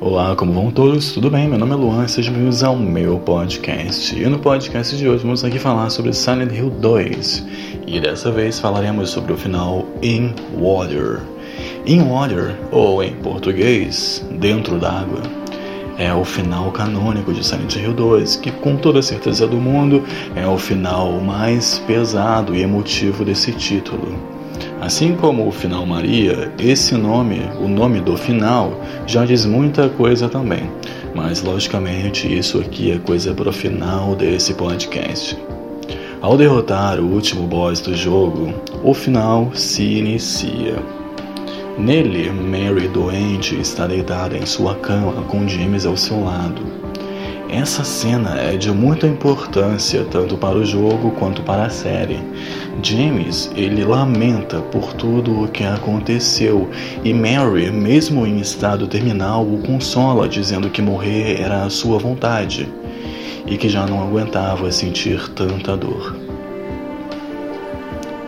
Olá, como vão todos? Tudo bem? Meu nome é Luan e sejam bem-vindos ao meu podcast. E no podcast de hoje vamos aqui falar sobre Silent Hill 2. E dessa vez falaremos sobre o final In Water. In Water, ou em português, Dentro d'Água, é o final canônico de Silent Hill 2, que com toda certeza do mundo é o final mais pesado e emotivo desse título. Assim como o final Maria, esse nome, o nome do final, já diz muita coisa também. Mas logicamente isso aqui é coisa para o final desse podcast. Ao derrotar o último boss do jogo, o final se inicia. Nele, Mary doente está deitada em sua cama com James ao seu lado. Essa cena é de muita importância tanto para o jogo quanto para a série. James, ele lamenta por tudo o que aconteceu e Mary, mesmo em estado terminal, o consola dizendo que morrer era a sua vontade e que já não aguentava sentir tanta dor.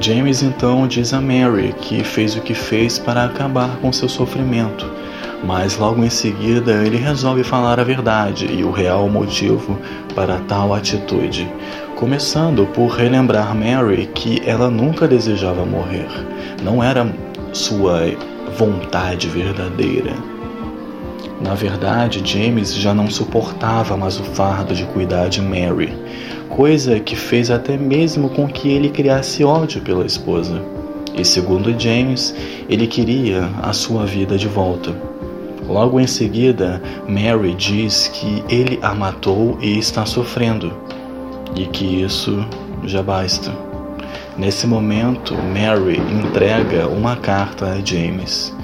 James então diz a Mary que fez o que fez para acabar com seu sofrimento mas logo em seguida ele resolve falar a verdade e o real motivo para tal atitude, começando por relembrar Mary que ela nunca desejava morrer, não era sua vontade verdadeira. Na verdade, James já não suportava mais o fardo de cuidar de Mary, coisa que fez até mesmo com que ele criasse ódio pela esposa. E segundo James, ele queria a sua vida de volta. Logo em seguida, Mary diz que ele a matou e está sofrendo, e que isso já basta. Nesse momento, Mary entrega uma carta a James,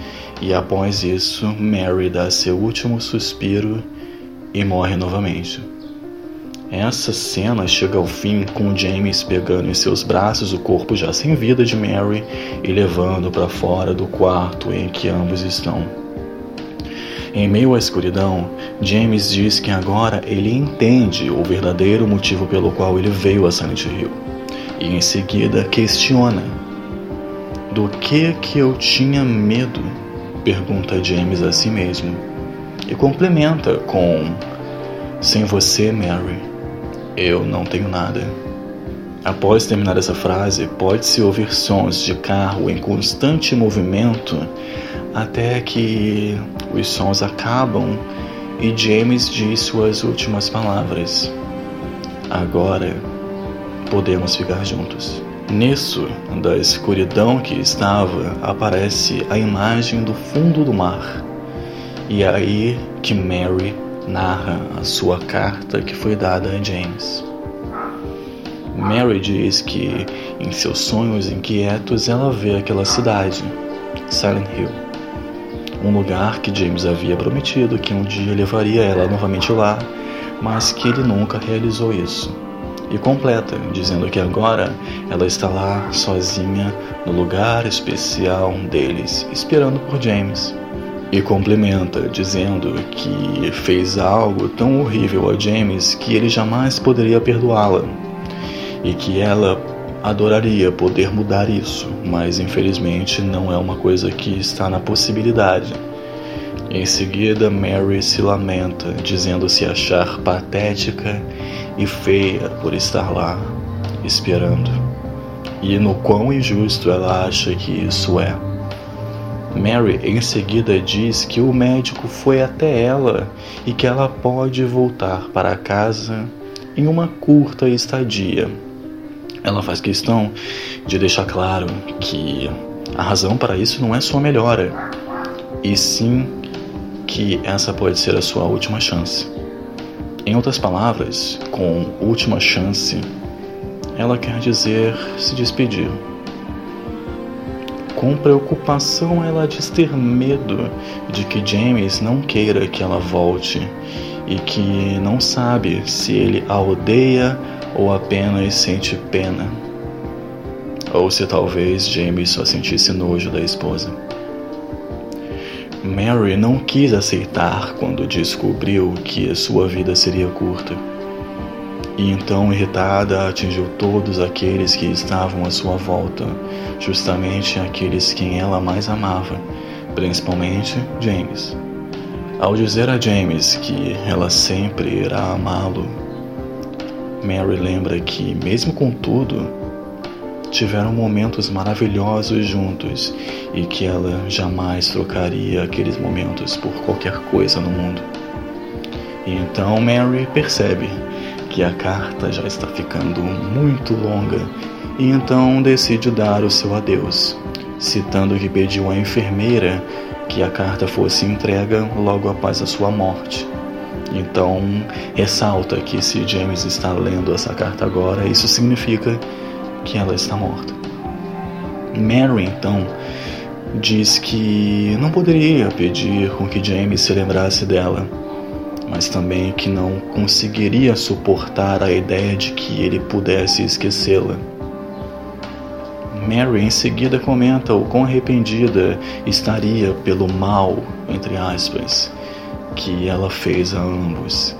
e após isso, Mary dá seu último suspiro e morre novamente. Essa cena chega ao fim com James pegando em seus braços o corpo já sem vida de Mary e levando para fora do quarto em que ambos estão. Em meio à escuridão, James diz que agora ele entende o verdadeiro motivo pelo qual ele veio a Silent Hill. E em seguida questiona: Do que que eu tinha medo? pergunta James a si mesmo. E complementa com: Sem você, Mary, eu não tenho nada. Após terminar essa frase, pode-se ouvir sons de carro em constante movimento até que os sons acabam e James diz suas últimas palavras. Agora podemos ficar juntos. Nisso, da escuridão que estava, aparece a imagem do fundo do mar. E é aí que Mary narra a sua carta que foi dada a James. Mary diz que em seus sonhos inquietos ela vê aquela cidade, Silent Hill um lugar que James havia prometido que um dia levaria ela novamente lá, mas que ele nunca realizou isso. E completa, dizendo que agora ela está lá sozinha no lugar especial deles, esperando por James. E complementa, dizendo que fez algo tão horrível a James que ele jamais poderia perdoá-la e que ela Adoraria poder mudar isso, mas infelizmente não é uma coisa que está na possibilidade. Em seguida, Mary se lamenta, dizendo se achar patética e feia por estar lá, esperando. E no quão injusto ela acha que isso é. Mary em seguida diz que o médico foi até ela e que ela pode voltar para casa em uma curta estadia ela faz questão de deixar claro que a razão para isso não é sua melhora, e sim que essa pode ser a sua última chance. Em outras palavras, com última chance, ela quer dizer se despedir. Com preocupação, ela diz ter medo de que James não queira que ela volte e que não sabe se ele a odeia ou apenas sente pena, ou se talvez James só sentisse nojo da esposa. Mary não quis aceitar quando descobriu que sua vida seria curta. E então, irritada, atingiu todos aqueles que estavam à sua volta, justamente aqueles quem ela mais amava, principalmente James. Ao dizer a James que ela sempre irá amá-lo, Mary lembra que, mesmo com tudo, tiveram momentos maravilhosos juntos e que ela jamais trocaria aqueles momentos por qualquer coisa no mundo. E então Mary percebe que a carta já está ficando muito longa e então decide dar o seu adeus, citando que pediu à enfermeira que a carta fosse entregue logo após a sua morte. Então, ressalta que se James está lendo essa carta agora, isso significa que ela está morta. Mary, então, diz que não poderia pedir com que James se lembrasse dela, mas também que não conseguiria suportar a ideia de que ele pudesse esquecê-la. Mary em seguida comenta o quão arrependida estaria pelo mal, entre aspas, que ela fez a ambos.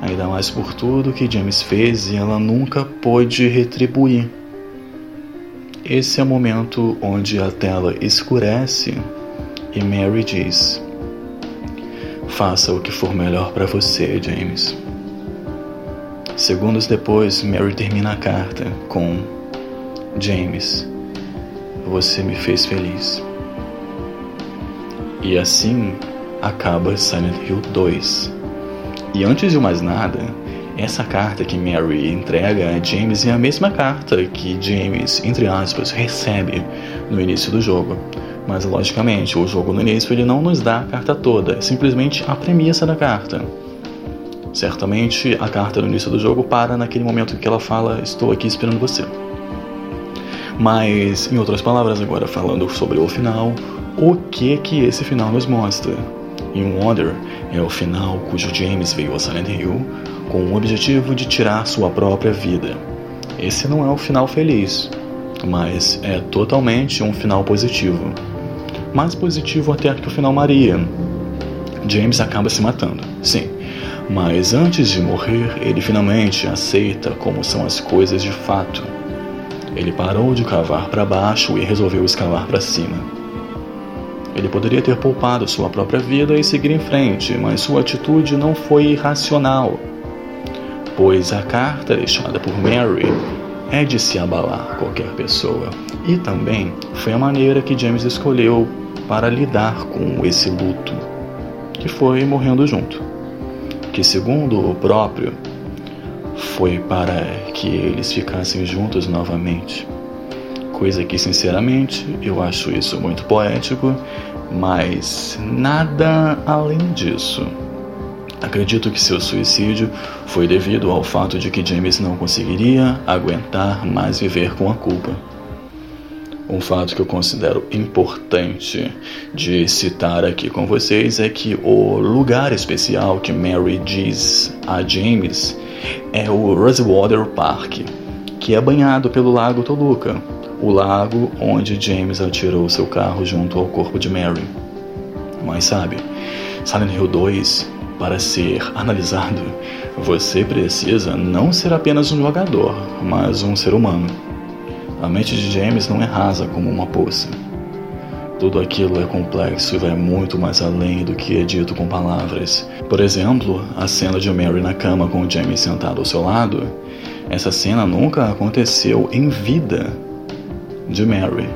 Ainda mais por tudo que James fez e ela nunca pôde retribuir. Esse é o momento onde a tela escurece e Mary diz: Faça o que for melhor para você, James. Segundos depois, Mary termina a carta com: James, você me fez feliz. E assim acaba Silent Hill 2. E antes de mais nada, essa carta que Mary entrega a James é a mesma carta que James, entre aspas, recebe no início do jogo. Mas logicamente, o jogo no início ele não nos dá a carta toda, é simplesmente a premissa da carta. Certamente a carta no início do jogo para naquele momento que ela fala: Estou aqui esperando você. Mas, em outras palavras, agora falando sobre o final, o que que esse final nos mostra? In Wonder é o final cujo James veio a Silent Hill com o objetivo de tirar sua própria vida. Esse não é o final feliz, mas é totalmente um final positivo. Mais positivo até que o final Maria. James acaba se matando, sim, mas antes de morrer, ele finalmente aceita como são as coisas de fato. Ele parou de cavar para baixo e resolveu escavar para cima. Ele poderia ter poupado sua própria vida e seguir em frente, mas sua atitude não foi irracional, pois a carta deixada por Mary é de se abalar qualquer pessoa, e também foi a maneira que James escolheu para lidar com esse luto, que foi morrendo junto, que segundo o próprio foi para que eles ficassem juntos novamente. Coisa que, sinceramente, eu acho isso muito poético, mas nada além disso. Acredito que seu suicídio foi devido ao fato de que James não conseguiria aguentar mais viver com a culpa. Um fato que eu considero importante de citar aqui com vocês é que o lugar especial que Mary diz a James é o Rosewater Park, que é banhado pelo Lago Toluca, o lago onde James atirou seu carro junto ao corpo de Mary. Mas sabe, Silent Hill 2, para ser analisado, você precisa não ser apenas um jogador, mas um ser humano. A mente de James não é rasa como uma poça. Tudo aquilo é complexo e vai muito mais além do que é dito com palavras. Por exemplo, a cena de Mary na cama com James sentado ao seu lado. Essa cena nunca aconteceu em vida de Mary.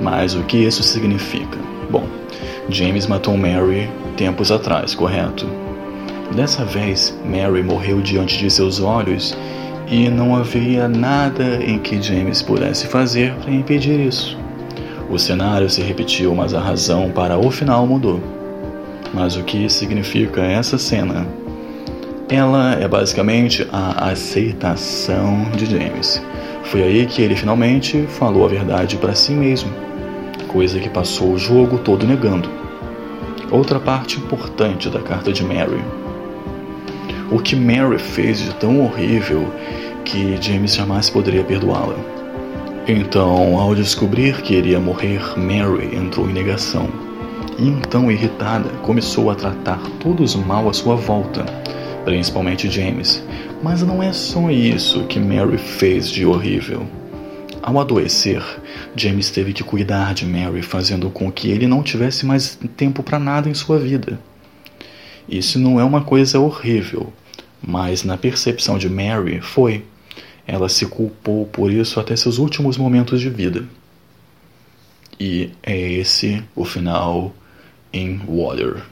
Mas o que isso significa? Bom, James matou Mary tempos atrás, correto? Dessa vez, Mary morreu diante de seus olhos e não havia nada em que James pudesse fazer para impedir isso. O cenário se repetiu, mas a razão para o final mudou. Mas o que significa essa cena? Ela é basicamente a aceitação de James. Foi aí que ele finalmente falou a verdade para si mesmo, coisa que passou o jogo todo negando. Outra parte importante da carta de Mary. O que Mary fez de tão horrível que James jamais poderia perdoá-la. Então, ao descobrir que iria morrer, Mary entrou em negação. E então, irritada, começou a tratar todos mal à sua volta, principalmente James. Mas não é só isso que Mary fez de horrível. Ao adoecer, James teve que cuidar de Mary, fazendo com que ele não tivesse mais tempo para nada em sua vida. Isso não é uma coisa horrível, mas na percepção de Mary foi. Ela se culpou por isso até seus últimos momentos de vida. E é esse o final em Water.